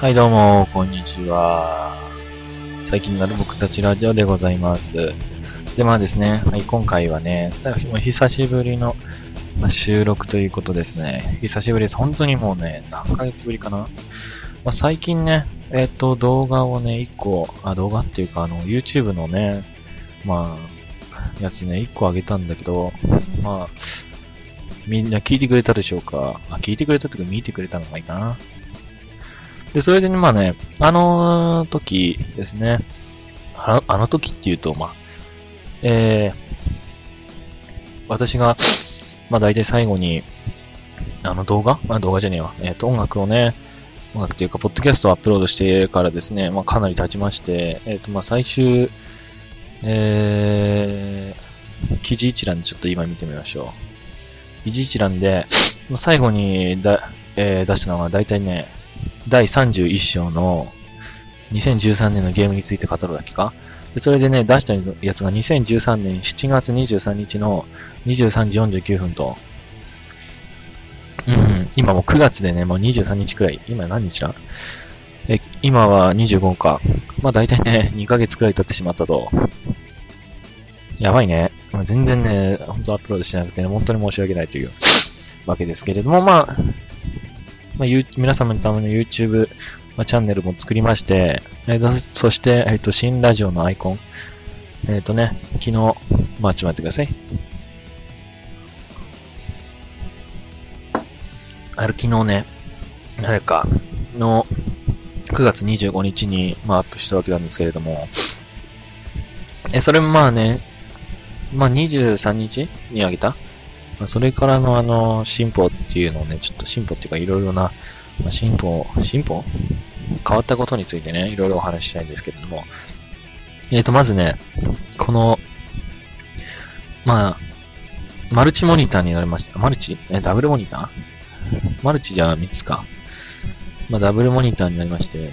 はい、どうも、こんにちは。最近なる僕たちラジオでございます。で、まあですね、はい、今回はね、久しぶりの収録ということですね。久しぶりです。本当にもうね、何ヶ月ぶりかな。まあ、最近ね、えっ、と、動画をね、一個、あ、動画っていうか、あの、YouTube のね、まあ、やつね、一個あげたんだけど、まあ、みんな聞いてくれたでしょうかあ、聞いてくれたっていうか見てくれたのがいいかな。で、それでね、まあね、あの時ですね、あの時っていうと、まあ、えー、私が、まあ大体最後に、あの動画？まあ動画じゃねえわ。えっ、ー、と、音楽をね、音楽っていうか、ポッドキャストをアップロードしてからですね、まあかなり経ちまして、えっ、ー、と、まあ最終、えー、記事一覧でちょっと今見てみましょう。記事一覧で、最後にだ、えー、出したのは大体ね、第31章の2013年のゲームについて語るだけかでそれでね、出したやつが2013年7月23日の23時49分と、うん、今もう9月でね、もう23日くらい、今何日だ？え、今は25か。まあ大体ね、2ヶ月くらい経ってしまったと。やばいね。ま、全然ね、本当アップロードしてなくてね、本当に申し訳ないというわけですけれども、まあ、まあ、皆様のための YouTube、まあ、チャンネルも作りまして、えー、そして、えっ、ー、と、新ラジオのアイコン。えっ、ー、とね、昨日、まあ、ちょっと待ってください。あれ、昨日ね、誰かの9月25日に、まあ、アップしたわけなんですけれども、え、それもまあね、まあ、23日にあげたまあ、それからのあの、進歩っていうのをね、ちょっと進歩っていうかいろいろな、まあ、進歩、進歩？変わったことについてね、いろいろお話ししたいんですけれども、えっ、ー、と、まずね、この、まあ、マルチモニターになりました。マルチ？え、ダブルモニター？マルチじゃ3つか。まあ、ダブルモニターになりまして、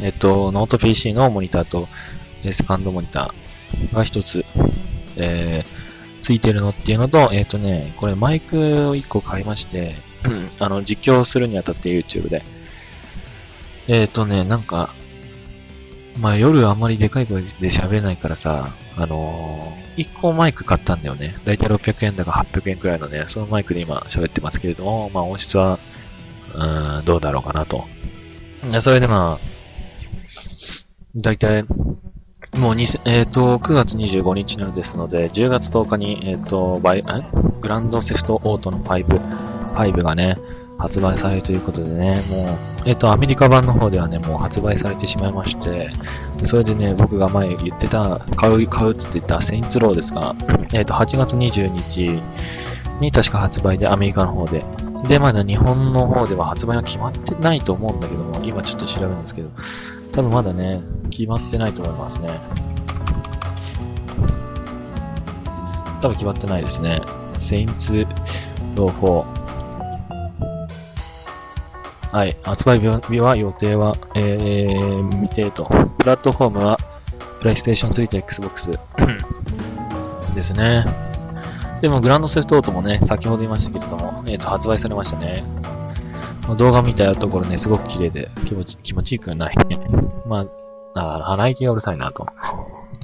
えっ、と、ノート PC のモニターと、セカンドモニターが1つ、えー、ついてるのっていうのと、えっ、ー、とね、これマイクを1個買いまして、あの、実況するにあたって YouTube で。えっ、ー、とね、なんか、まあ夜あんまりでかい声で喋れないからさ、あのー、1個マイク買ったんだよね。だいたい600円だか800円くらいのね、そのマイクで今喋ってますけれども、まあ音質は、うん、どうだろうかなと。それでまあ、だいたいもうに、えっ、ー、と、9月25日のですので、10月10日に、えっ、ー、と、バイ、え？グランドセフトオートの5、5がね、発売されるということでね、もう、えっ、ー、と、アメリカ版の方ではね、もう発売されてしまいまして、それでね、僕が前言ってた、買う、買うっつって言ったセインツローですが、えっ、と、8月20日に確か発売で、アメリカの方で。で、まだ日本の方では発売は決まってないと思うんだけども、今ちょっと調べるんですけど、多分まだね、決まってないと思いますね。多分決まってないですね。セインツロー4。はい。発売日は予定は、えー、未定と。プラットフォームは、PlayStation 3と Xbox ですね。でも、グランドセフトオートもね、先ほど言いましたけれども、え、ー、と、発売されましたね。動画見たところね、すごく綺麗で気持ち、気持ちいいくない。まあ、あ鼻息がうるさいなと。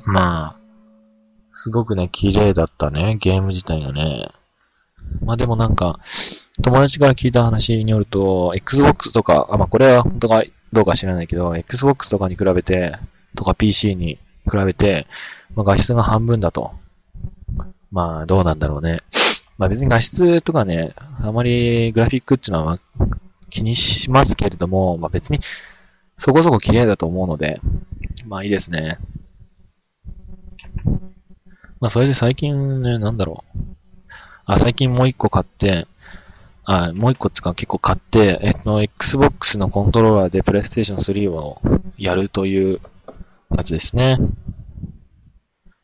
まあ、すごくね、綺麗だったね、ゲーム自体がね。まあでもなんか、友達から聞いた話によると、Xbox とか、あ、まあこれは本当かどうか知らないけど、Xbox とかに比べて、とか PC に比べて、まあ画質が半分だと。まあどうなんだろうね。まあ別に画質とかね、あまりグラフィックっていうのは気にしますけれども、まあ別にそこそこ綺麗だと思うので、まあいいですね。まあそれで最近ね、なんだろう。あ、最近もう一個買って、あ、もう一個つか結構買って、えっと、Xbox のコントローラーで PlayStation 3をやるというやつですね。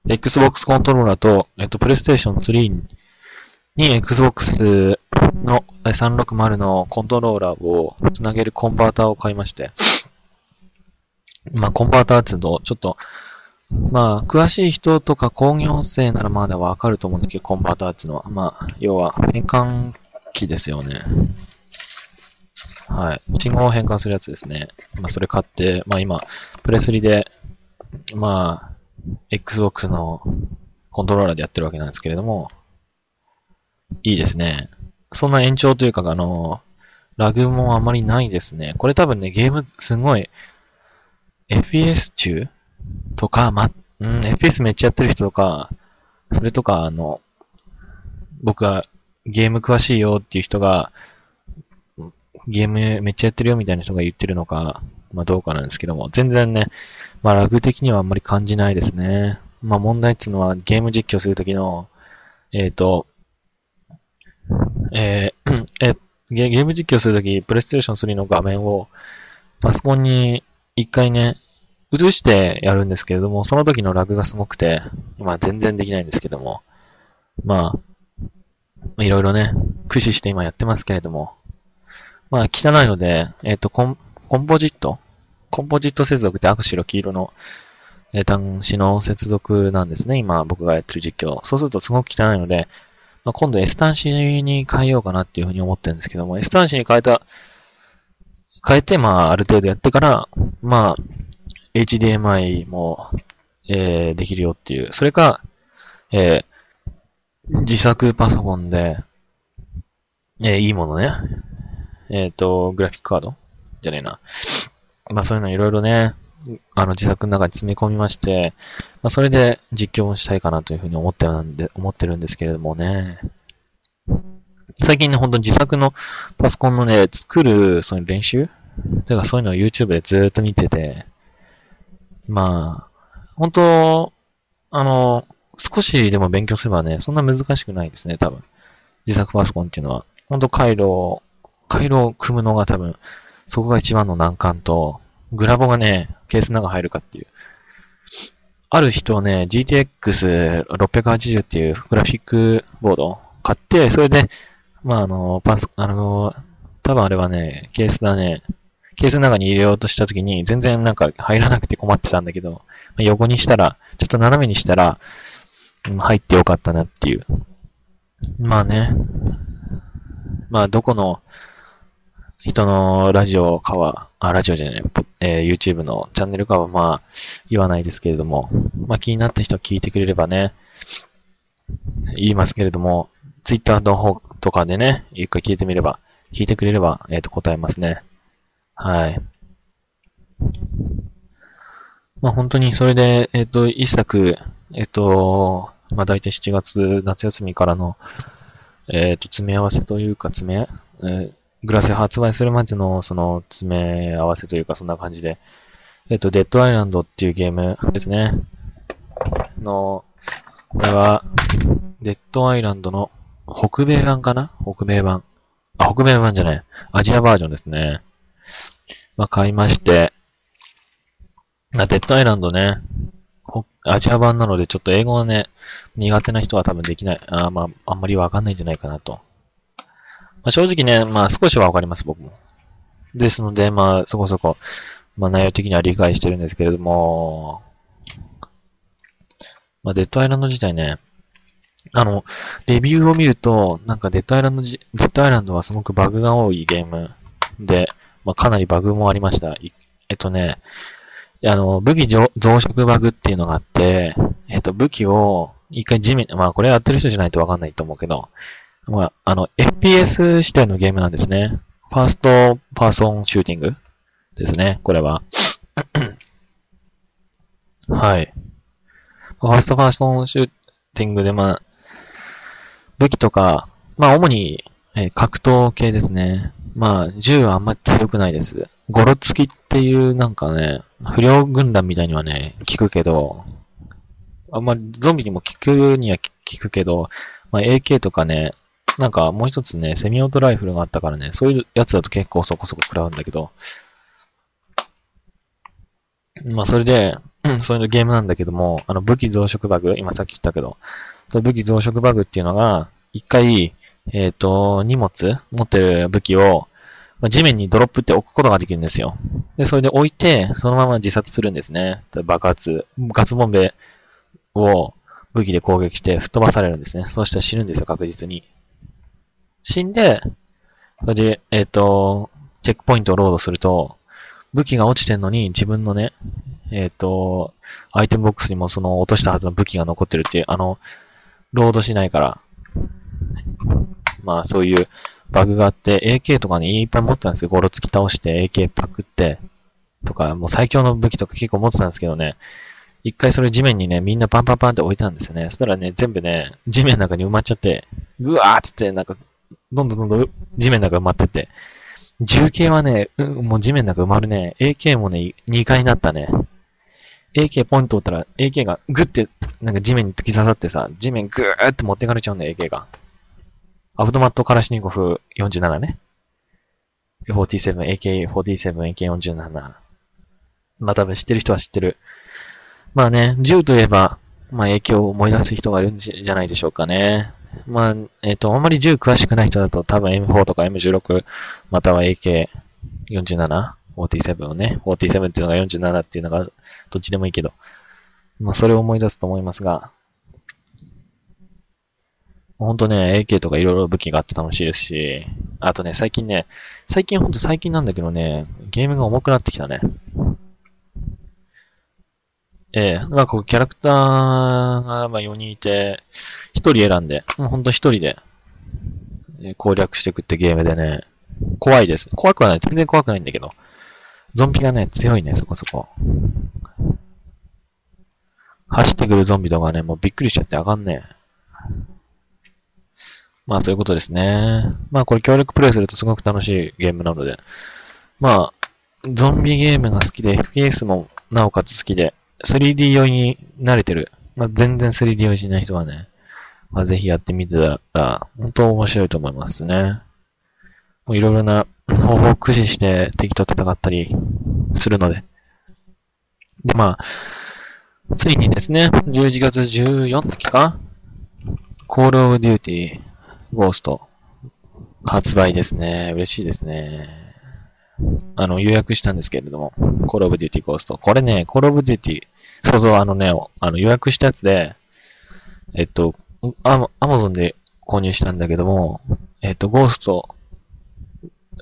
Xbox コントローラーと、えっと、PlayStation 3に Xbox の360のコントローラーをつなげるコンバーターを買いまして、まあ、コンバーターって言うと、ちょっと、まあ、詳しい人とか工業生ならまだわかると思うんですけど、コンバーターっていうのは。まあ、要は変換器ですよね。はい。信号を変換するやつですね。まあ、それ買って、まあ今、プレスリで、まあ、Xbox のコントローラーでやってるわけなんですけれども、いいですね。そんな延長というか、あの、ラグもあまりないですね。これ多分ね、ゲームすごい、FPS 中とか、ま、うん、FPS めっちゃやってる人とか、それとか、あの、僕はゲーム詳しいよっていう人が、ゲームめっちゃやってるよみたいな人が言ってるのか、まあどうかなんですけども、全然ね、まあラグ的にはあんまり感じないですね。まあ問題っていうのはゲーム実況するときの、えっ、ー、と、えー、えゲ、ゲーム実況するとき、プレイステーション3の画面をパソコンに一回ね、映してやるんですけれども、その時のラグがすごくて、まあ全然できないんですけども、まあ、いろいろね、駆使して今やってますけれども、まあ汚いので、えっ、ー、とコン、コンポジットコンポジット接続って赤白黄色の、えー、端子の接続なんですね。今僕がやってる実況。そうするとすごく汚いので、まあ、今度 S 端子に変えようかなっていうふうに思ってるんですけども、S 端子に変えた、変えて、まあ、ある程度やってから、まあ、HDMI も、えー、できるよっていう。それか、えー、自作パソコンで、えー、いいものね。えっ、ー、と、グラフィックカード？じゃねえな。まあそういうのいろいろね、あの自作の中に詰め込みまして、まあそれで実況をしたいかなというふうに思ってるんで、思ってるんですけれどもね。最近ね、ほんと自作のパソコンのね、作る、その練習？というかそういうのを YouTube でずっと見てて、まあ、本当あの、少しでも勉強すればね、そんな難しくないですね、多分。自作パソコンっていうのは。本当回路を、回路を組むのが多分、そこが一番の難関と、グラボがね、ケースの中入るかっていう。ある人ね、GTX680 っていうグラフィックボードを買って、それで、まあ、あの、パス、あの、多分あれはね、ケースだね、ケースの中に入れようとした時に全然なんか入らなくて困ってたんだけど、横にしたら、ちょっと斜めにしたら、入ってよかったなっていう。まあね。まあどこの人のラジオかは、あ、ラジオじゃない、えー、YouTube のチャンネルかはまあ言わないですけれども、まあ気になった人は聞いてくれればね、言いますけれども、Twitter の方とかでね、一回聞いてみれば、聞いてくれれば、えっ、ー、と答えますね。はい。まあ本当にそれで、えっ、ー、と、一作、えっ、ー、と、まあ大体7月夏休みからの、えっ、と、詰め合わせというか、詰め、えー、グラス発売するまでの、その、詰め合わせというか、そんな感じで、えっ、と、デッドアイランドっていうゲームですね。の、これは、デッドアイランドの北米版かな？北米版。あ、北米版じゃない。アジアバージョンですね。まあ、買いまして、デッドアイランドね、アジア版なのでちょっと英語はね、苦手な人は多分できない、あまあ、あんまりわかんないんじゃないかなと。まあ、正直ね、まあ少しはわかります、僕も。ですので、まあそこそこ、まあ内容的には理解してるんですけれども、まあデッドアイランド自体ね、あの、レビューを見ると、なんかデッドアイランドデッドアイランドはすごくバグが多いゲームで、まあ、かなりバグもありました。えっとね、あの、武器増殖バグっていうのがあって、えっと、武器を一回地面、まあこれやってる人じゃないとわかんないと思うけど、まあ、あの、FPS 指定のゲームなんですね。ファーストパーソンシューティングですね、これは。はい。ファーストパーソンシューティングで、まあ、武器とか、まあ主に、えー、格闘系ですね。まあ、銃はあんまり強くないです。ゴロつきっていうなんかね、不良軍団みたいにはね、効くけど、あんまりゾンビにも効くには効くけど、まあ AK とかね、なんかもう一つね、セミオートライフルがあったからね、そういうやつだと結構そこそこ食らうんだけど、まあそれで、そういうゲームなんだけども、あの武器増殖バグ、今さっき言ったけど、その武器増殖バグっていうのが、一回、えっ、ー、と、荷物、持ってる武器を、ま、地面にドロップって置くことができるんですよ。で、それで置いて、そのまま自殺するんですね。爆発、ガツボンベを武器で攻撃して吹っ飛ばされるんですね。そうしたら死ぬんですよ、確実に。死んで、それで、えっ、ー、と、チェックポイントをロードすると、武器が落ちてんのに自分のね、えっ、と、アイテムボックスにもその落としたはずの武器が残ってるっていう、あの、ロードしないから、まあそういうバグがあって、AK とかにいっぱい持ってたんですよ。ゴロ突き倒して AK パクって、とか、もう最強の武器とか結構持ってたんですけどね、一回それ地面にね、みんなパンパンパンって置いたんですよね。そしたらね、全部ね、地面の中に埋まっちゃって、ぐわーっつって、なんか、どんどんどんどん地面の中埋まってって、銃形はね、うん、もう地面の中埋まるね。AK もね、2回になったね。AK ポイント打ったら、AK がグッて、なんか地面に突き刺さってさ、地面グーって持ってかれちゃうんだよ、AK が。アブトマットカラシニコフ47ね。47、AK47、AK47。まあ多分知ってる人は知ってる。まあね、銃といえば、まあ影響を思い出す人がいるんじゃないでしょうかね。まあ、えっ、ー、と、あんまり銃詳しくない人だと多分 M4 とか M16、または AK47、47をね、47っていうのが47っていうのがどっちでもいいけど、まあそれを思い出すと思いますが、ほんとね、AK とかいろいろ武器があって楽しいですし、あとね、最近ね、最近ほんと最近なんだけどね、ゲームが重くなってきたね。ええなんかこうキャラクターがまあ4人いて、1人選んで、もうほんと1人で攻略していくってゲームでね、怖いです。怖くはない。全然怖くないんだけど、ゾンビがね、強いね、そこそこ。走ってくるゾンビとかね、もうびっくりしちゃってあかんねまあそういうことですね。まあこれ協力プレイするとすごく楽しいゲームなので。まあ、ゾンビゲームが好きで、FPS もなおかつ好きで、3D 用に慣れてる。まあ全然 3D 用しない人はね、まあぜひやってみてたら、本当面白いと思いますね。もういろいろな方法を駆使して敵と戦ったりするので。で、まあ、ついにですね、11月14日か Call of Duty Ghost 発売ですね。嬉しいですね。あの、予約したんですけれども、Call of Duty Ghost。これね、Call of Duty、そうそう、あのね、あの予約したやつで、えっと、アマゾンで購入したんだけども、えっと、ゴースト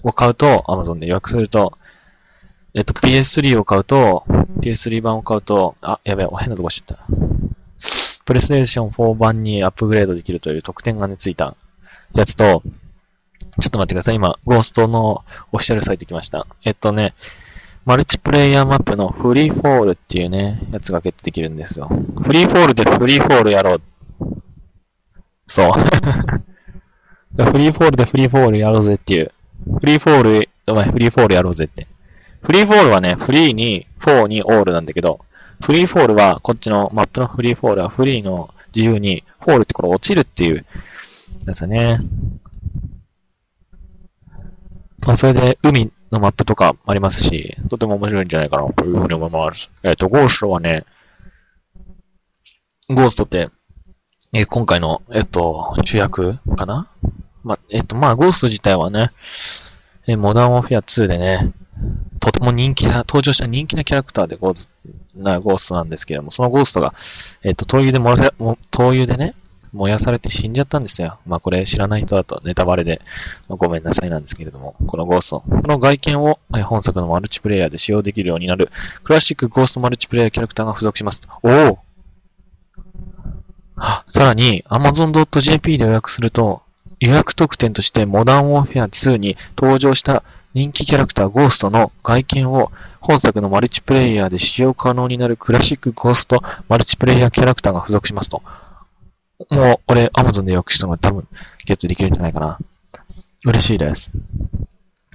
を買うと、Amazon で予約すると、えっと、PS3 を買うと、PS3 版を買うと、あ、やべえ、変なとこ知った。プレイステーション4版にアップグレードできるという特典がね、ついたやつと、ちょっと待ってください。今、ゴーストのオフィシャルサイト来ました。えっとね、マルチプレイヤーマップのフリーフォールっていうね、やつがゲットできるんですよ。フリーフォールでフリーフォールやろう。そう。フリーフォールでフリーフォールやろうぜっていうフリーフォール、お前フリーフォールやろうぜって。フリーフォールはね、フリーに、フォーにオールなんだけど、フリーフォールは、こっちのマップのフリーフォールはフリーの自由に、フォールってこれ落ちるっていうやつだね。まあ、それで海のマップとかありますし、とても面白いんじゃないかなというふうに思います。えっ、ー、と、ゴーストはね、ゴーストって、えー、今回の、えっ、と、主役かな？ま、えっと、まあ、ゴースト自体はね、えモダンオフィア2でね、とても人気な、登場した人気なキャラクターでゴースなゴーストなんですけども、そのゴーストが、えっと、灯油で燃やさ、灯油でね、燃やされて死んじゃったんですよ。まあこれ知らない人だとネタバレで、ごめんなさいなんですけれども、このゴースト。この外見を本作のマルチプレイヤーで使用できるようになるクラシックゴーストマルチプレイヤーキャラクターが付属します。おおさらに Amazon.jp で予約すると、予約特典としてモダンウォーフェア2に登場した人気キャラクターゴーストの外見を本作のマルチプレイヤーで使用可能になるクラシックゴーストマルチプレイヤーキャラクターが付属しますと。もう、俺、Amazon で予約したので多分ゲットできるんじゃないかな。嬉しいです。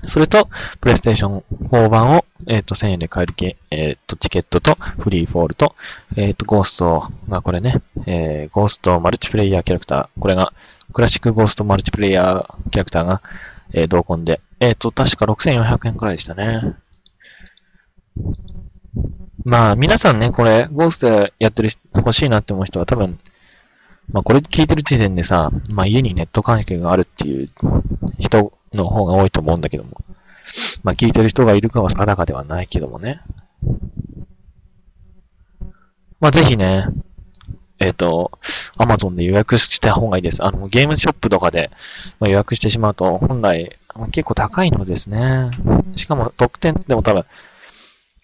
それと、プレイステーション4版を、えっ、ー、と、1000円で買えるけ、えっ、ー、と、チケットと、フリーフォールと、えっ、ー、と、ゴーストがこれね、えー、ゴーストマルチプレイヤーキャラクター、これが、クラシックゴーストマルチプレイヤーキャラクターが、えー、同梱で、えっ、と、確か6400円くらいでしたね。まあ、皆さんね、これ、ゴーストやってる、欲しいなって思う人は多分、まあ、これ聞いてる時点でさ、まあ、家にネット関係があるっていう人の方が多いと思うんだけども。まあ、聞いてる人がいるかは定かではないけどもね。まあ、ぜひね、えっ、ー、と、アマゾンで予約した方がいいです。あの、ゲームショップとかで予約してしまうと、本来、結構高いのですね。しかも特典でも多分、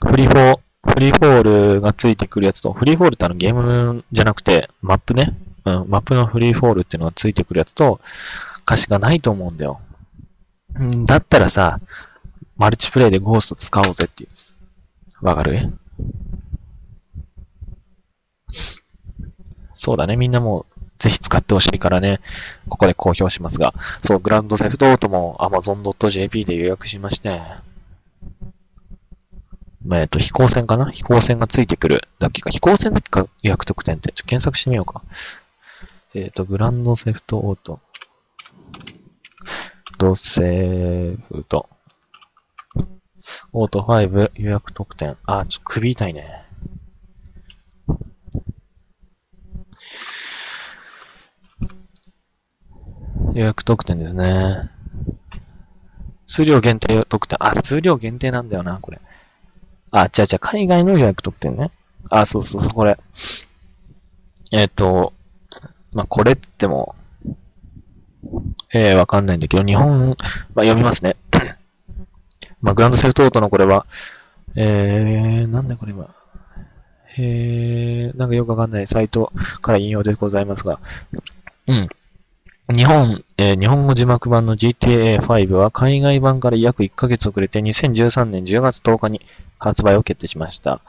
フリーフォー、フリーフォールがついてくるやつと、フリーフォールってあのゲームじゃなくて、マップね。うん、マップのフリーフォールっていうのがついてくるやつと、歌詞がないと思うんだよ。んだったらさ、マルチプレイでゴースト使おうぜっていう。わかる？そうだね。みんなもう、ぜひ使ってほしいからね、ここで公表しますが、そう、グランドセフトオートも Amazon.jp で予約しまして、えっと、飛行船かな？飛行船がついてくるだけか。飛行船だけか予約特典って。ちょ、検索してみようか。えっ、と、グランドセフトオート。ドセフト。オート5予約特典。あ、ちょ、首痛いね。予約特典ですね。数量限定特典。あ、数量限定なんだよな、これ。あ、違う違う、海外の予約特典ね。あ、そうそうそう、これ。えっ、ー、と、まあ、これっても、えー、わかんないんだけど、日本、まあ、読みますね。まあ、グランドセフトオートのこれは、えー、なんだこれは。えー、なんかよくわかんないサイトから引用でございますが、うん。日本、えー、日本語字幕版の GTA5 は海外版から約1ヶ月遅れて2013年10月10日に発売を決定しました。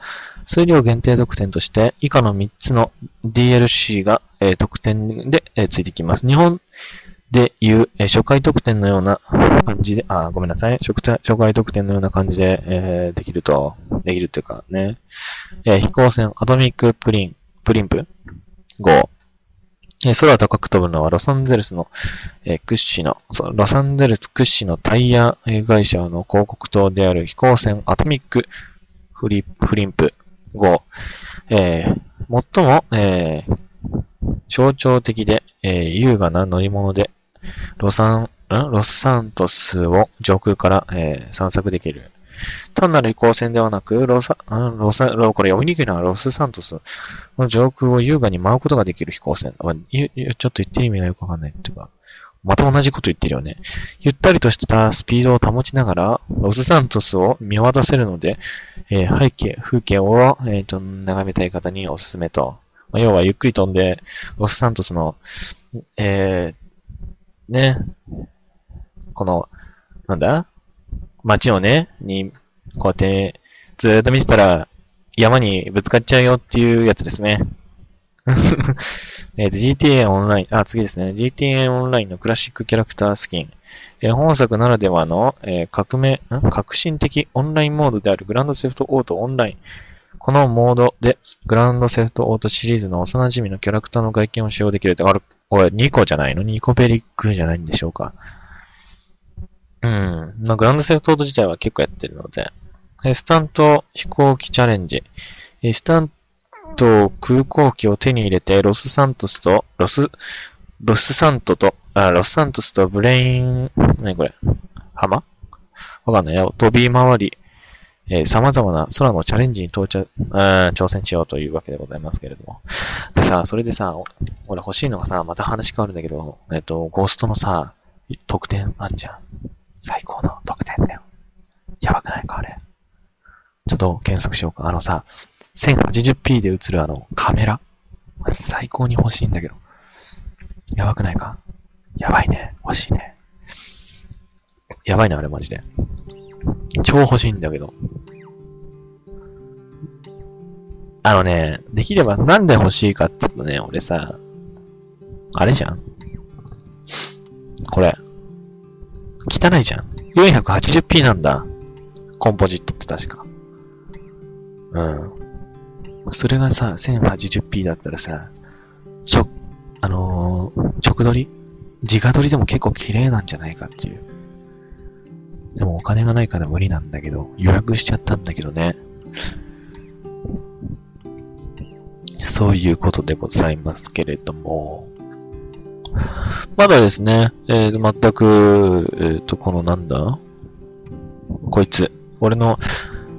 数量限定特典として以下の3つの DLC が、えー、特典で、えー、ついてきます。日本でいう、えー、初回特典のような感じで、あ、ごめんなさい。初回特典のような感じで、えー、できると、できるっていうかね。えー、飛行船アトミックプリン、プリンプ5。え空高く飛ぶのはロサンゼルスの、え、屈指の、ロサンゼルス屈指のタイヤ会社の広告塔である飛行船アトミックフリフリンプ5、えー、最も、えー、象徴的で、え、優雅な乗り物で、ロサン、ロスサントスを上空から、え、散策できる。単なる移行線ではなく、ロサ、ロサ、ロこれ読みにくいのはロスサントスの上空を優雅に舞うことができる飛行船。ちょっと言ってる意味がよくわかんないっていうか、また同じこと言ってるよね。ゆったりとしたスピードを保ちながら、ロスサントスを見渡せるので、えー、背景、風景を、えーと、眺めたい方におすすめと。要はゆっくり飛んで、ロスサントスの、えー、ね、この、なんだ街をね、に、こうやって、ずーっと見てたら、山にぶつかっちゃうよっていうやつですね。えー、GTA オンライン、あ、次ですね。GTA オンラインのクラシックキャラクタースキン。えー、本作ならではの、えー、革命、革新的オンラインモードであるグランドセフトオートオンライン。このモードで、グランドセフトオートシリーズの幼馴染のキャラクターの外見を使用できるって、あれ、これ2個じゃないの ?2 個ベリックじゃないんでしょうか。うん。まあ、グランドセフトート自体は結構やってるので、スタント飛行機チャレンジ。スタント航空機を手に入れて、ロスサントスと、ロス、ロスサントと、あ、ロスサントスとブレイン、何これ？浜？わかんないよ。飛び回り、えー、様々な空のチャレンジに到着、うん、挑戦しようというわけでございますけれども。でさ、それでさ、俺欲しいのがさ、また話変わるんだけど、えっ、と、ゴーストのさ、特典あんじゃん。最高の特典だよ。やばくないか、あれ。ちょっと検索しようか。あのさ、1080p で映るあのカメラ。最高に欲しいんだけど。やばくないか？やばいね。欲しいね。やばいな、あれマジで。超欲しいんだけど。あのね、できればなんで欲しいかっつうとね、俺さ、あれじゃんこれ。汚いじゃん。480p なんだ。コンポジットって確か。うん。それがさ、1080p だったらさ、ちょ、あのー、直撮り？直撮りでも結構綺麗なんじゃないかっていう。でもお金がないから無理なんだけど、予約しちゃったんだけどね。そういうことでございますけれども。まだですね、えー、全く、えっ、ー、と、このなんだ？こいつ。俺の、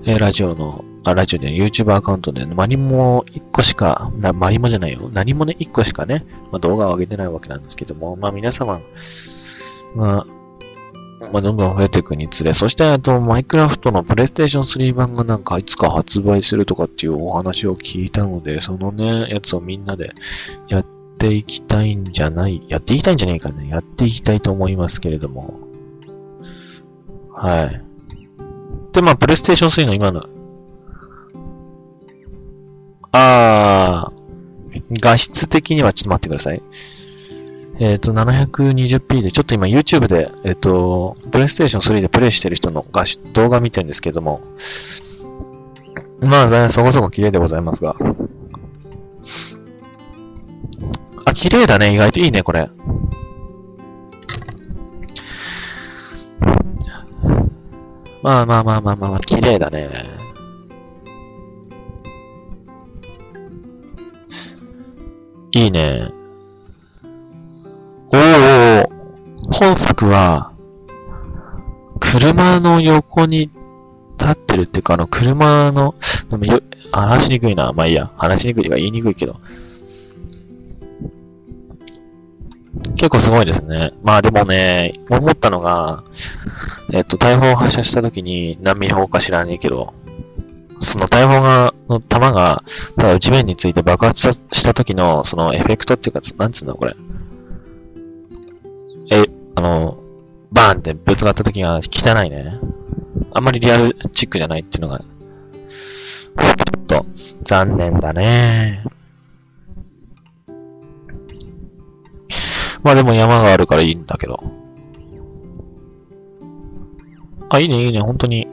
えー、ラジオの、あ、ラジオで YouTube アカウントで、何も1個しか、な、マリモじゃないよ。何もね、1個しかね、まあ、動画を上げてないわけなんですけども、まあ皆様が、まあ、どんどん増えていくにつれ、そしてあと、マイクラフトのプレイステーション3版がなんかいつか発売するとかっていうお話を聞いたので、そのね、やつをみんなでやってていきたいんじゃない、やっていきたいんじゃないかね。やっていきたいと思いますけれども。はい。で、まあ、プレイステーション3の今の、あー、画質的にはちょっと待ってください。えっ、ー、と、720p で、ちょっと今 YouTube で、えっ、ー、と、プレイステーション3でプレイしてる人の画質動画見てるんですけども、まあ、そこそこ綺麗でございますが。あ、綺麗だね。意外といいね、これ。まあまあまあまあまあ、綺麗だね。いいね。おー、本作は、車の横に立ってるっていうか、あの、車の、でもよ、話しにくいな。まあいいや。話しにくいとか言いにくいけど。結構すごいですね。まあでもね、思ったのが、えっと、大砲を発射した時に何ミリ砲か知らねえけど、その大砲が、の弾が、ただ内面について爆発した時の、そのエフェクトっていうか、なんつうんだこれ。え、あの、バーンってぶつかった時が汚いね。あんまりリアルチックじゃないっていうのが、ちょっと残念だね。まあでも山があるからいいんだけど。あ、いいね、いいね、本当に。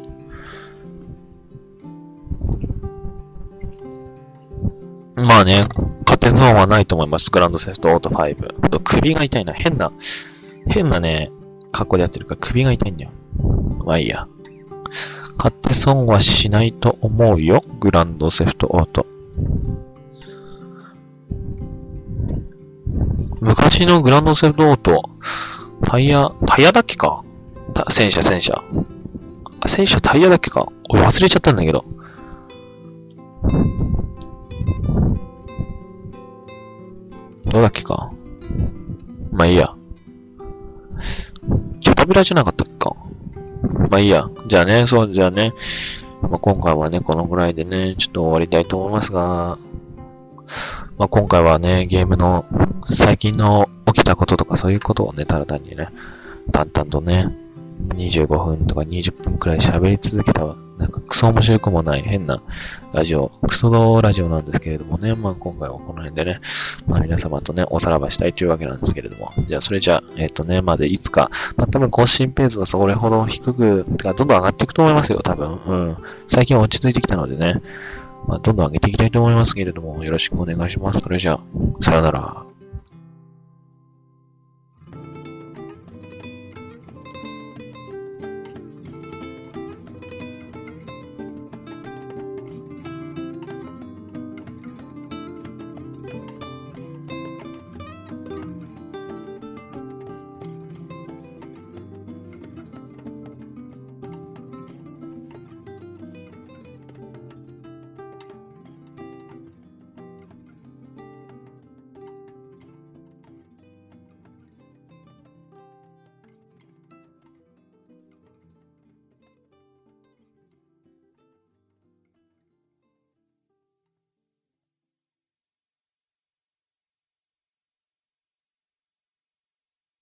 まあね、勝て損はないと思います。グランドセフトオート5。首が痛いな。変な、変なね、格好でやってるから首が痛いんだよ。まあいいや。買って損はしないと思うよ。グランドセフトオート。昔のグランドセフトオート、タイヤ、タイヤだっけか？戦車、戦車。戦車タイヤだっけか？俺忘れちゃったんだけど。どうだっけか？まあいいや。キャタビラじゃなかったっけか？まあいいや。じゃあね、そう、じゃあね。まあ、今回はね、このぐらいでね、ちょっと終わりたいと思いますが、まあ、今回はね、ゲームの最近の起きたこととかそういうことをね、ただ単にね、淡々とね、25分とか20分くらい喋り続けたなんかクソ面白くもない変なラジオ、クソドラジオなんですけれどもね、まあ今回はこの辺でね、まあ皆様とね、おさらばしたいというわけなんですけれども、じゃあそれじゃあ、えっ、ー、とね、までいつか、まあ多分更新ペースはそれほど低く、てかどんどん上がっていくと思いますよ、多分。うん。最近落ち着いてきたのでね、まあどんどん上げていきたいと思いますけれども、よろしくお願いします。それじゃあ、さよなら。